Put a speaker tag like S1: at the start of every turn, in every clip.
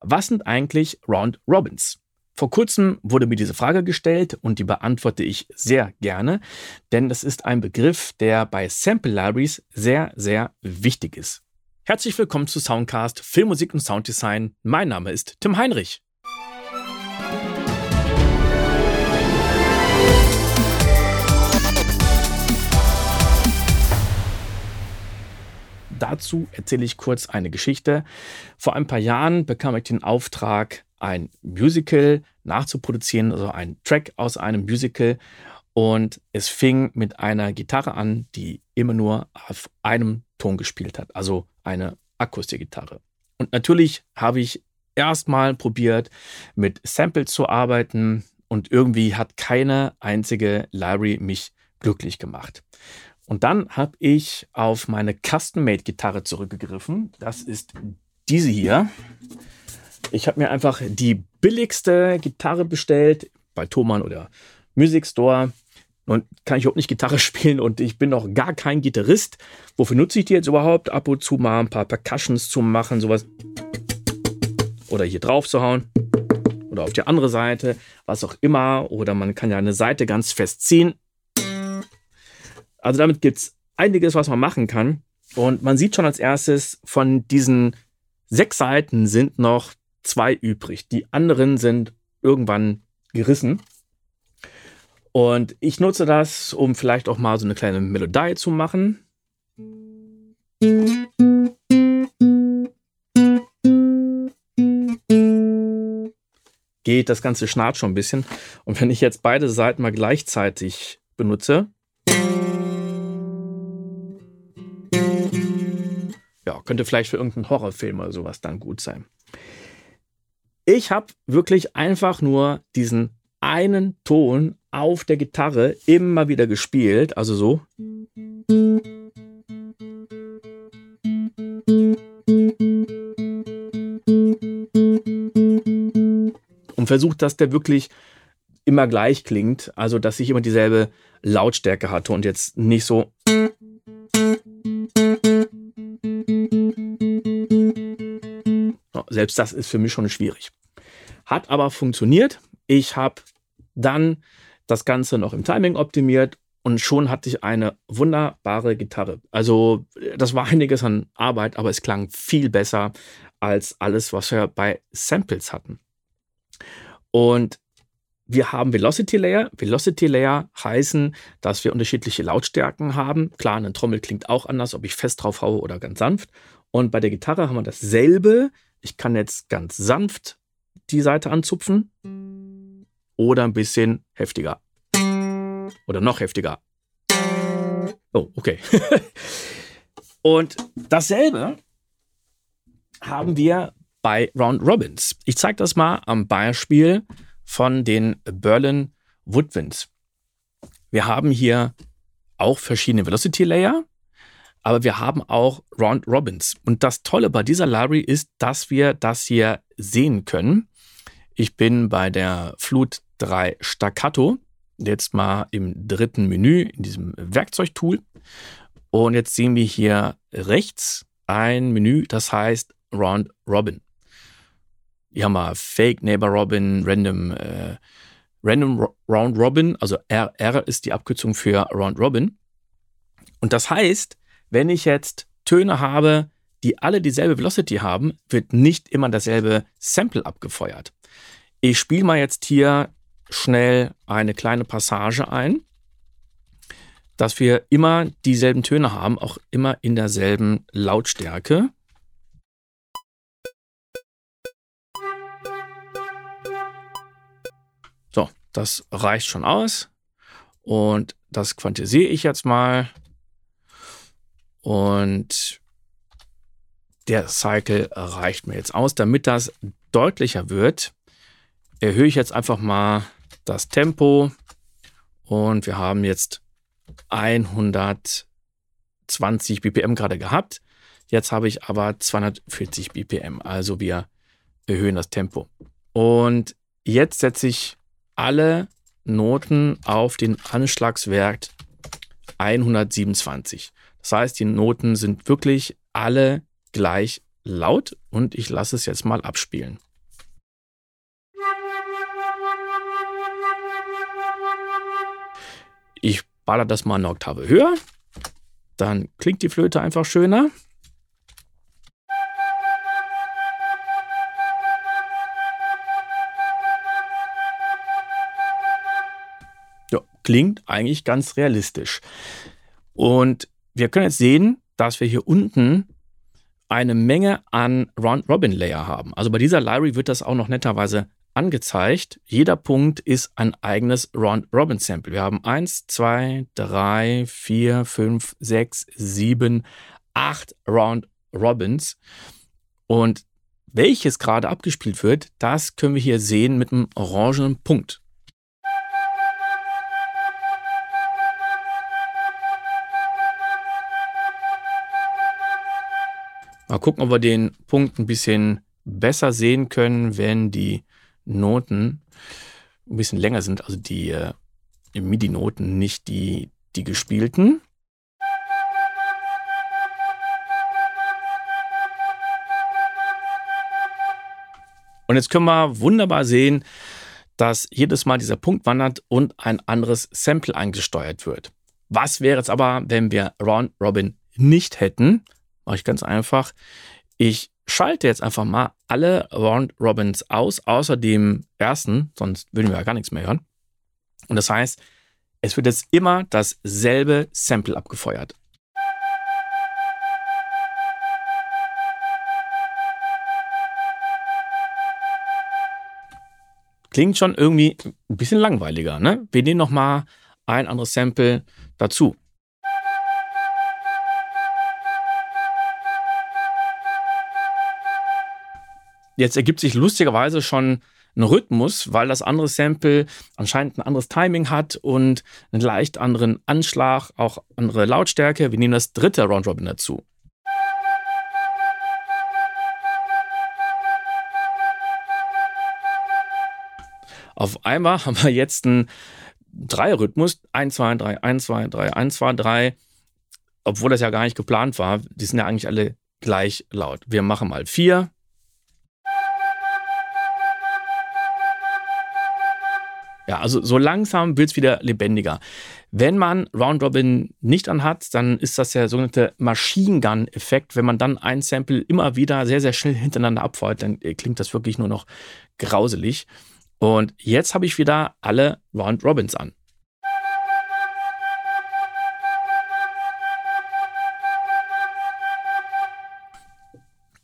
S1: Was sind eigentlich Round Robins? Vor kurzem wurde mir diese Frage gestellt und die beantworte ich sehr gerne, denn das ist ein Begriff, der bei Sample Libraries sehr, sehr wichtig ist. Herzlich willkommen zu Soundcast Filmmusik und Sounddesign. Mein Name ist Tim Heinrich. Dazu erzähle ich kurz eine Geschichte. Vor ein paar Jahren bekam ich den Auftrag, ein Musical nachzuproduzieren, also ein Track aus einem Musical. Und es fing mit einer Gitarre an, die immer nur auf einem Ton gespielt hat, also eine Akustikgitarre. Und natürlich habe ich erstmal probiert, mit Samples zu arbeiten und irgendwie hat keine einzige Library mich glücklich gemacht. Und dann habe ich auf meine Custom-Made-Gitarre zurückgegriffen. Das ist diese hier. Ich habe mir einfach die billigste Gitarre bestellt bei Thomann oder Music Store. Und kann ich überhaupt nicht Gitarre spielen und ich bin noch gar kein Gitarrist. Wofür nutze ich die jetzt überhaupt? Ab und zu mal ein paar Percussions zu machen, sowas. Oder hier drauf zu hauen. Oder auf die andere Seite, was auch immer. Oder man kann ja eine Seite ganz fest ziehen. Also damit gibt es einiges, was man machen kann. Und man sieht schon als erstes, von diesen sechs Seiten sind noch zwei übrig. Die anderen sind irgendwann gerissen. Und ich nutze das, um vielleicht auch mal so eine kleine Melodie zu machen. Geht das ganze Schnarrt schon ein bisschen. Und wenn ich jetzt beide Seiten mal gleichzeitig benutze, könnte vielleicht für irgendeinen Horrorfilm oder sowas dann gut sein. Ich habe wirklich einfach nur diesen einen Ton auf der Gitarre immer wieder gespielt, also so. Und versucht, dass der wirklich immer gleich klingt, also dass ich immer dieselbe Lautstärke hatte und jetzt nicht so. Selbst das ist für mich schon schwierig. Hat aber funktioniert. Ich habe dann das Ganze noch im Timing optimiert und schon hatte ich eine wunderbare Gitarre. Also das war einiges an Arbeit, aber es klang viel besser als alles, was wir bei Samples hatten. Und wir haben Velocity Layer. Velocity Layer heißen, dass wir unterschiedliche Lautstärken haben. Klar, eine Trommel klingt auch anders, ob ich fest drauf haue oder ganz sanft. Und bei der Gitarre haben wir dasselbe. Ich kann jetzt ganz sanft die Seite anzupfen oder ein bisschen heftiger. Oder noch heftiger. Oh, okay. Und dasselbe haben wir bei Round Robins. Ich zeige das mal am Beispiel von den Berlin Woodwinds. Wir haben hier auch verschiedene Velocity Layer, aber wir haben auch Round Robins. Und das Tolle bei dieser Library ist, dass wir das hier sehen können. Ich bin bei der Flut 3 Staccato, jetzt mal im dritten Menü in diesem Werkzeugtool. Und jetzt sehen wir hier rechts ein Menü, das heißt Round Robin. Hier haben wir Fake Neighbor Robin, Random, äh, Random Round Robin, also RR ist die Abkürzung für Round Robin. Und das heißt, wenn ich jetzt Töne habe, die alle dieselbe Velocity haben, wird nicht immer dasselbe Sample abgefeuert. Ich spiele mal jetzt hier schnell eine kleine Passage ein, dass wir immer dieselben Töne haben, auch immer in derselben Lautstärke. So, das reicht schon aus. Und das quantisiere ich jetzt mal. Und der Cycle reicht mir jetzt aus. Damit das deutlicher wird, erhöhe ich jetzt einfach mal das Tempo und wir haben jetzt 120 BPM gerade gehabt. Jetzt habe ich aber 240 BPM, also wir erhöhen das Tempo. Und jetzt setze ich alle Noten auf den Anschlagswert 127. Das heißt, die Noten sind wirklich alle gleich laut und ich lasse es jetzt mal abspielen. Ich baller das mal eine Oktave höher, dann klingt die Flöte einfach schöner. Ja, klingt eigentlich ganz realistisch. Und wir können jetzt sehen, dass wir hier unten eine Menge an Round-Robin-Layer haben. Also bei dieser Library wird das auch noch netterweise angezeigt. Jeder Punkt ist ein eigenes Round-Robin-Sample. Wir haben 1, 2, 3, 4, 5, 6, 7, 8 Round-Robins. Und welches gerade abgespielt wird, das können wir hier sehen mit einem orangenen Punkt. Mal gucken, ob wir den Punkt ein bisschen besser sehen können, wenn die Noten ein bisschen länger sind, also die äh, MIDI-Noten, nicht die, die gespielten. Und jetzt können wir wunderbar sehen, dass jedes Mal dieser Punkt wandert und ein anderes Sample eingesteuert wird. Was wäre jetzt aber, wenn wir Round Robin nicht hätten? Mache ganz einfach. Ich schalte jetzt einfach mal alle Round Robins aus, außer dem ersten, sonst würden wir ja gar nichts mehr hören. Und das heißt, es wird jetzt immer dasselbe Sample abgefeuert. Klingt schon irgendwie ein bisschen langweiliger, ne? Wir nehmen noch mal ein anderes Sample dazu. Jetzt ergibt sich lustigerweise schon ein Rhythmus, weil das andere Sample anscheinend ein anderes Timing hat und einen leicht anderen Anschlag, auch andere Lautstärke. Wir nehmen das dritte Round Robin dazu. Auf einmal haben wir jetzt einen Dreierrhythmus. 1, 2, 3, 1, 2, 3, 1, 2, 3. Obwohl das ja gar nicht geplant war. Die sind ja eigentlich alle gleich laut. Wir machen mal 4, Ja, also so langsam wird es wieder lebendiger. Wenn man Round Robin nicht anhat, dann ist das der sogenannte Machine Gun-Effekt. Wenn man dann ein Sample immer wieder sehr, sehr schnell hintereinander abfeuert, dann äh, klingt das wirklich nur noch grauselig. Und jetzt habe ich wieder alle Round Robins an.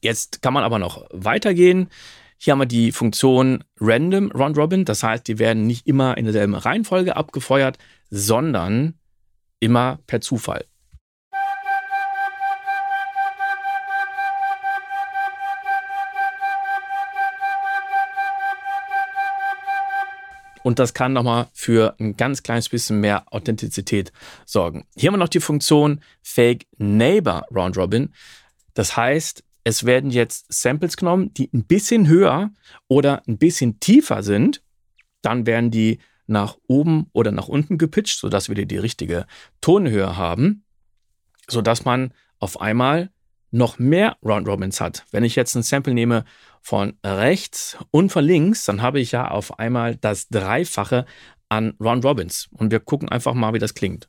S1: Jetzt kann man aber noch weitergehen. Hier haben wir die Funktion Random Round Robin. Das heißt, die werden nicht immer in derselben Reihenfolge abgefeuert, sondern immer per Zufall. Und das kann nochmal für ein ganz kleines bisschen mehr Authentizität sorgen. Hier haben wir noch die Funktion Fake Neighbor Round Robin. Das heißt, es werden jetzt Samples genommen, die ein bisschen höher oder ein bisschen tiefer sind. Dann werden die nach oben oder nach unten gepitcht, sodass wir die richtige Tonhöhe haben, sodass man auf einmal noch mehr Round Robins hat. Wenn ich jetzt ein Sample nehme von rechts und von links, dann habe ich ja auf einmal das Dreifache an Round Robins. Und wir gucken einfach mal, wie das klingt.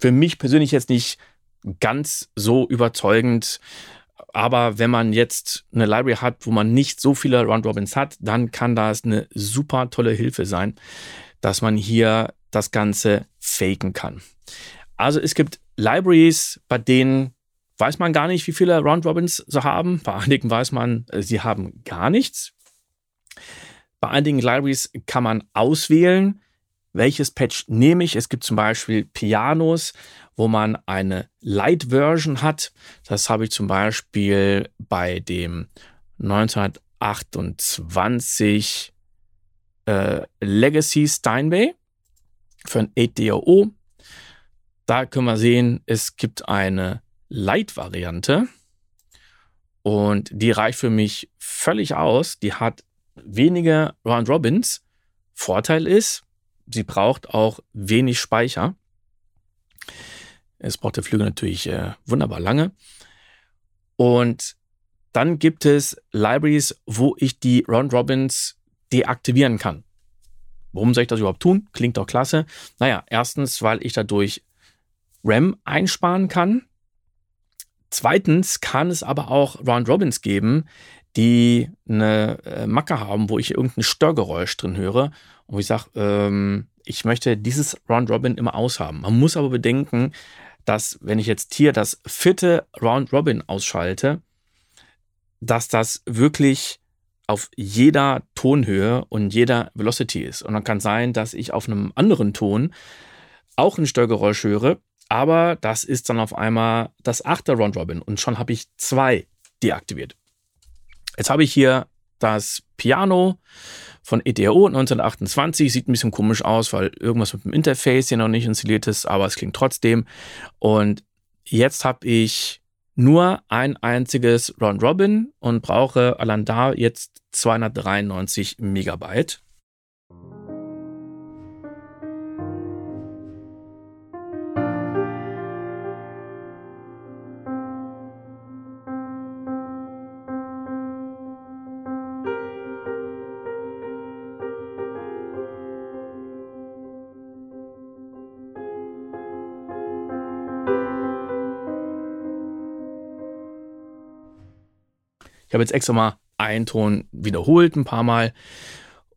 S1: Für mich persönlich jetzt nicht ganz so überzeugend. Aber wenn man jetzt eine Library hat, wo man nicht so viele Round Robins hat, dann kann das eine super tolle Hilfe sein, dass man hier das Ganze faken kann. Also es gibt Libraries, bei denen weiß man gar nicht, wie viele Round Robins sie haben. Bei einigen weiß man, äh, sie haben gar nichts. Bei einigen Libraries kann man auswählen, welches Patch nehme ich. Es gibt zum Beispiel Pianos, wo man eine Light-Version hat. Das habe ich zum Beispiel bei dem 1928 äh, Legacy Steinway für ein 8DAO. Da können wir sehen, es gibt eine Light-Variante und die reicht für mich völlig aus. Die hat wenige Round Robins. Vorteil ist, sie braucht auch wenig Speicher. Es braucht der Flügel natürlich äh, wunderbar lange. Und dann gibt es Libraries, wo ich die Round Robins deaktivieren kann. Warum soll ich das überhaupt tun? Klingt doch klasse. Naja, erstens, weil ich dadurch RAM einsparen kann. Zweitens kann es aber auch Round Robins geben, die eine äh, Macke haben, wo ich irgendein Störgeräusch drin höre und wo ich sage, ähm, ich möchte dieses Round Robin immer aushaben. Man muss aber bedenken, dass wenn ich jetzt hier das vierte Round Robin ausschalte, dass das wirklich auf jeder Tonhöhe und jeder Velocity ist. Und dann kann sein, dass ich auf einem anderen Ton auch ein Störgeräusch höre, aber das ist dann auf einmal das achte Round Robin und schon habe ich zwei deaktiviert. Jetzt habe ich hier das Piano von ETRO 1928. Sieht ein bisschen komisch aus, weil irgendwas mit dem Interface hier noch nicht installiert ist, aber es klingt trotzdem. Und jetzt habe ich nur ein einziges Round Robin und brauche allein da jetzt 293 Megabyte. Ich habe jetzt extra mal einen Ton wiederholt ein paar Mal.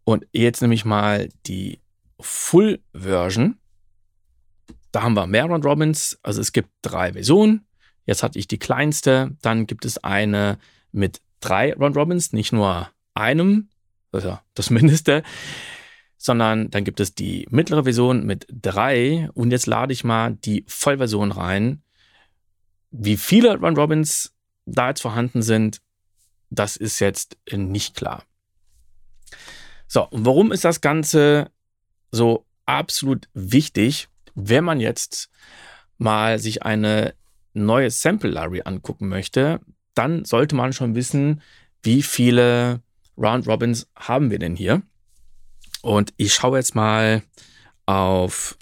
S1: Und jetzt nehme ich mal die Full Version. Da haben wir mehr Round Robins. Also es gibt drei Versionen. Jetzt hatte ich die kleinste. Dann gibt es eine mit drei Round Robins, nicht nur einem, das ist ja das Mindeste, sondern dann gibt es die mittlere Version mit drei. Und jetzt lade ich mal die Vollversion rein. Wie viele Round Robins da jetzt vorhanden sind, das ist jetzt nicht klar. So, warum ist das Ganze so absolut wichtig, wenn man jetzt mal sich eine neue Sample Library angucken möchte, dann sollte man schon wissen, wie viele Round Robins haben wir denn hier. Und ich schaue jetzt mal auf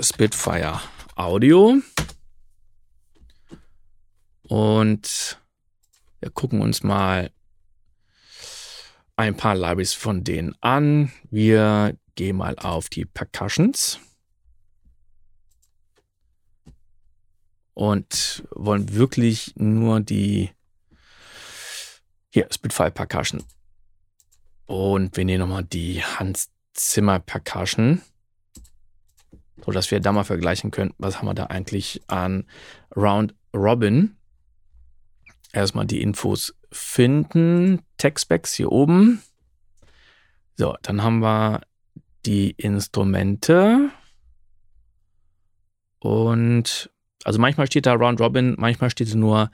S1: Spitfire Audio und wir gucken uns mal ein paar Libraries von denen an. Wir gehen mal auf die Percussions. Und wollen wirklich nur die hier Spitfire Percussion. Und wir nehmen nochmal die Hans Zimmer Percussion, so dass wir da mal vergleichen können, was haben wir da eigentlich an Round Robin erstmal die Infos finden. Textbacks hier oben. So, dann haben wir die Instrumente. Und also manchmal steht da Round Robin, manchmal steht nur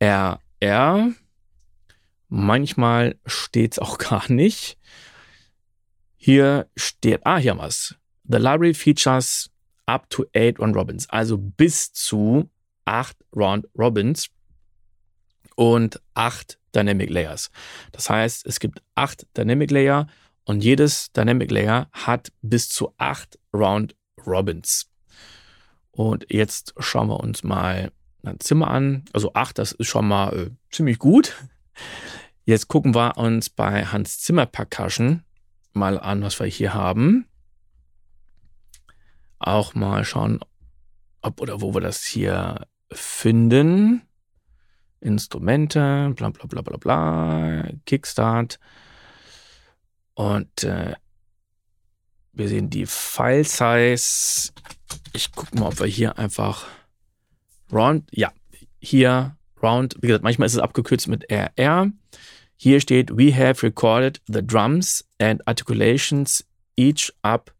S1: RR. Manchmal steht es auch gar nicht. Hier steht, ah, hier haben wir es. The library features up to eight Round Robins, also bis zu acht Round Robins und acht Dynamic Layers. Das heißt, es gibt acht Dynamic Layer und jedes Dynamic Layer hat bis zu acht Round Robins. Und jetzt schauen wir uns mal ein Zimmer an. Also acht, das ist schon mal äh, ziemlich gut. Jetzt gucken wir uns bei Hans Zimmer Percussion mal an, was wir hier haben. Auch mal schauen, ob oder wo wir das hier finden. Instrumente, bla bla bla bla bla, Kickstart. Und äh, wir sehen die File Size. Ich gucke mal, ob wir hier einfach Round, ja, hier Round, wie gesagt, manchmal ist es abgekürzt mit RR. Hier steht, we have recorded the drums and articulations each up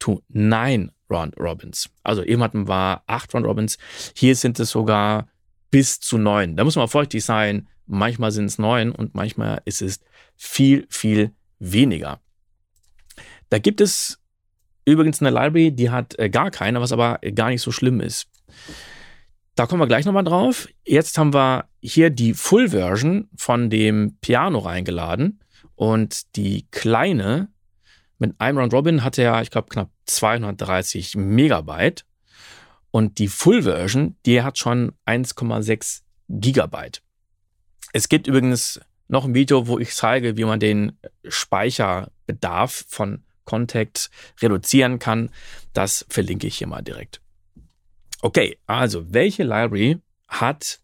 S1: to nine Round Robins. Also eben hatten wir acht Round Robins. Hier sind es sogar bis zu neun. Da muss man vorsichtig sein. Manchmal sind es neun und manchmal ist es viel, viel weniger. Da gibt es übrigens eine Library, die hat äh, gar keine, was aber gar nicht so schlimm ist. Da kommen wir gleich nochmal drauf. Jetzt haben wir hier die Full Version von dem Piano reingeladen und die kleine mit einem Round Robin hatte ja, ich glaube, knapp 230 Megabyte. Und die Full Version, die hat schon 1,6 Gigabyte. Es gibt übrigens noch ein Video, wo ich zeige, wie man den Speicherbedarf von Contact reduzieren kann. Das verlinke ich hier mal direkt. Okay, also welche Library hat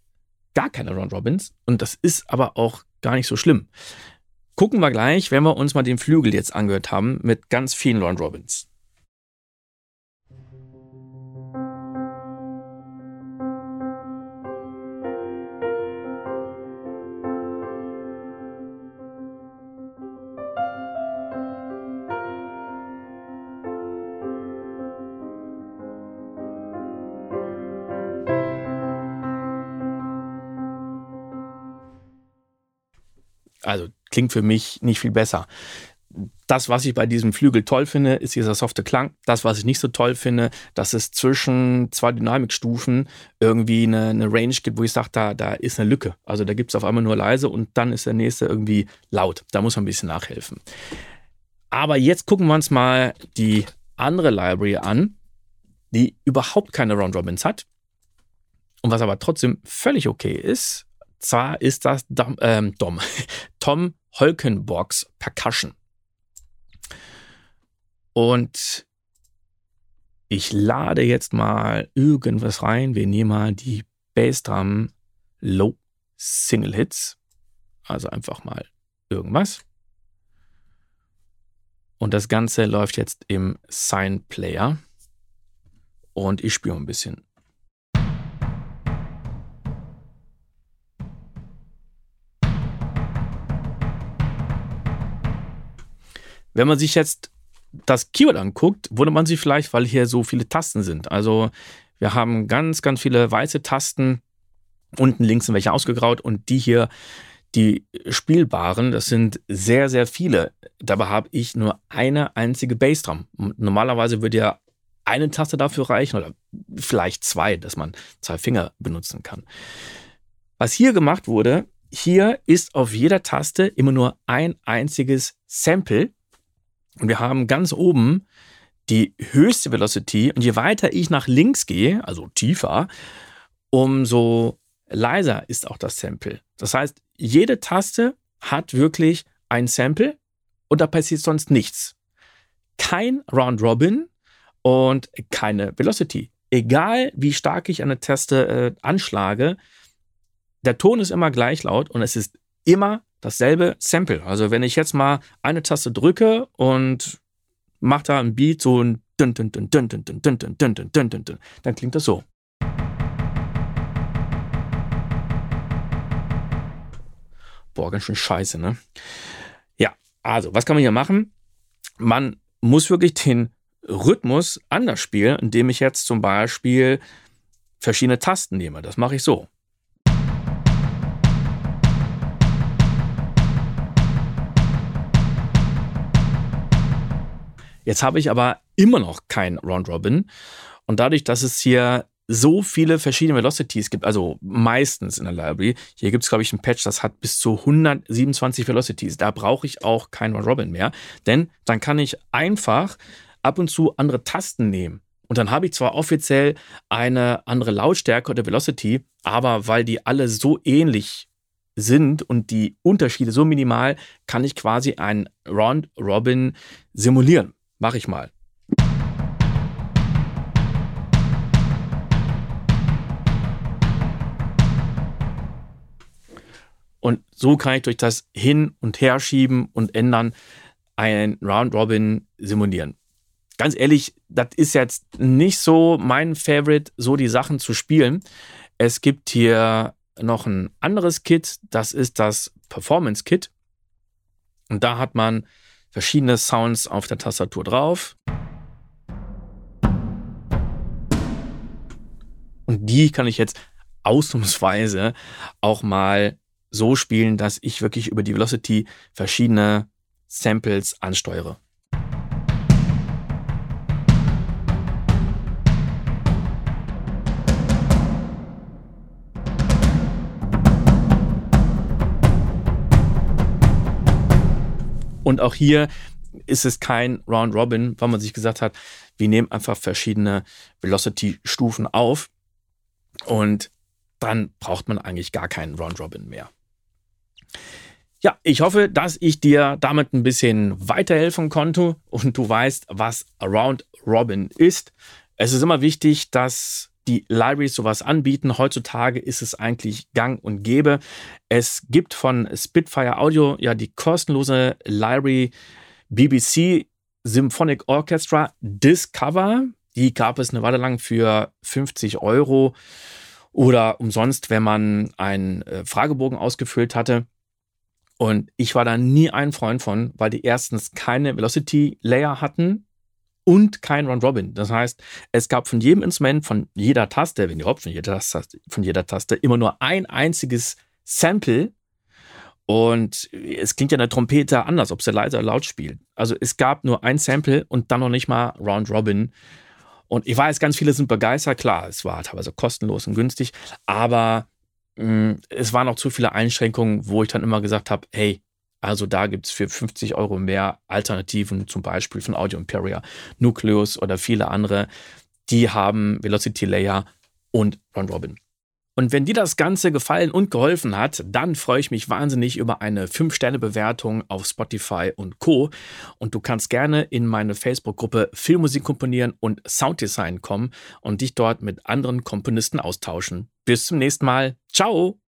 S1: gar keine Round Robins? Und das ist aber auch gar nicht so schlimm. Gucken wir gleich, wenn wir uns mal den Flügel jetzt angehört haben mit ganz vielen Round Also klingt für mich nicht viel besser. Das, was ich bei diesem Flügel toll finde, ist dieser softe Klang. Das, was ich nicht so toll finde, dass es zwischen zwei Dynamikstufen irgendwie eine, eine Range gibt, wo ich sage, da, da ist eine Lücke. Also da gibt es auf einmal nur leise und dann ist der nächste irgendwie laut. Da muss man ein bisschen nachhelfen. Aber jetzt gucken wir uns mal die andere Library an, die überhaupt keine Round Robins hat. Und was aber trotzdem völlig okay ist, zwar ist das Dom, ähm, Dom, Tom Holkenborgs Percussion. Und ich lade jetzt mal irgendwas rein. Wir nehmen mal die Bassdrum Low Single Hits. Also einfach mal irgendwas. Und das Ganze läuft jetzt im Sign Player. Und ich spiele ein bisschen Wenn man sich jetzt das Keyword anguckt, wundert man sich vielleicht, weil hier so viele Tasten sind. Also wir haben ganz, ganz viele weiße Tasten. Unten links sind welche ausgegraut und die hier, die spielbaren, das sind sehr, sehr viele. Dabei habe ich nur eine einzige Bassdrum. Normalerweise würde ja eine Taste dafür reichen oder vielleicht zwei, dass man zwei Finger benutzen kann. Was hier gemacht wurde, hier ist auf jeder Taste immer nur ein einziges Sample und wir haben ganz oben die höchste Velocity. Und je weiter ich nach links gehe, also tiefer, umso leiser ist auch das Sample. Das heißt, jede Taste hat wirklich ein Sample und da passiert sonst nichts. Kein Round Robin und keine Velocity. Egal wie stark ich eine Taste äh, anschlage, der Ton ist immer gleich laut und es ist immer dasselbe Sample. Also wenn ich jetzt mal eine Taste drücke und mache da ein Beat so ein dun dun dun dun dun dun dun dun dun dun dun dun dann klingt das so. Boah, ganz schön scheiße, ne? Ja, also, was kann man hier machen? Man muss wirklich den Rhythmus anders spielen, indem ich jetzt zum Beispiel verschiedene Tasten nehme. Das mache ich so. Jetzt habe ich aber immer noch kein Round Robin. Und dadurch, dass es hier so viele verschiedene Velocities gibt, also meistens in der Library. Hier gibt es, glaube ich, ein Patch, das hat bis zu 127 Velocities. Da brauche ich auch kein Round Robin mehr, denn dann kann ich einfach ab und zu andere Tasten nehmen. Und dann habe ich zwar offiziell eine andere Lautstärke oder Velocity, aber weil die alle so ähnlich sind und die Unterschiede so minimal, kann ich quasi ein Round Robin simulieren. Mach ich mal. Und so kann ich durch das Hin- und Herschieben und Ändern einen Round Robin simulieren. Ganz ehrlich, das ist jetzt nicht so mein Favorite, so die Sachen zu spielen. Es gibt hier noch ein anderes Kit, das ist das Performance Kit. Und da hat man verschiedene Sounds auf der Tastatur drauf. Und die kann ich jetzt ausnahmsweise auch mal so spielen, dass ich wirklich über die Velocity verschiedene Samples ansteuere. Und auch hier ist es kein Round Robin, weil man sich gesagt hat, wir nehmen einfach verschiedene Velocity-Stufen auf und dann braucht man eigentlich gar keinen Round Robin mehr. Ja, ich hoffe, dass ich dir damit ein bisschen weiterhelfen konnte und du weißt, was Around Robin ist. Es ist immer wichtig, dass die Libraries sowas anbieten. Heutzutage ist es eigentlich gang und gäbe. Es gibt von Spitfire Audio ja die kostenlose Library BBC Symphonic Orchestra Discover. Die gab es eine Weile lang für 50 Euro oder umsonst, wenn man einen äh, Fragebogen ausgefüllt hatte. Und ich war da nie ein Freund von, weil die erstens keine Velocity Layer hatten und kein Round Robin. Das heißt, es gab von jedem Instrument, von jeder Taste, wenn überhaupt von jeder Taste, von jeder Taste, immer nur ein einziges Sample. Und es klingt ja eine Trompete anders, ob sie leise oder laut spielt. Also es gab nur ein Sample und dann noch nicht mal Round Robin. Und ich weiß, ganz viele sind begeistert. Klar, es war teilweise kostenlos und günstig, aber Mm, es waren auch zu viele Einschränkungen, wo ich dann immer gesagt habe, hey, also da gibt es für 50 Euro mehr Alternativen, zum Beispiel von Audio Imperia, Nucleus oder viele andere. Die haben Velocity Layer und Ron Robin. Und wenn dir das Ganze gefallen und geholfen hat, dann freue ich mich wahnsinnig über eine 5-Sterne-Bewertung auf Spotify und Co. Und du kannst gerne in meine Facebook-Gruppe Filmmusik komponieren und Sounddesign kommen und dich dort mit anderen Komponisten austauschen. Bis zum nächsten Mal. Ciao!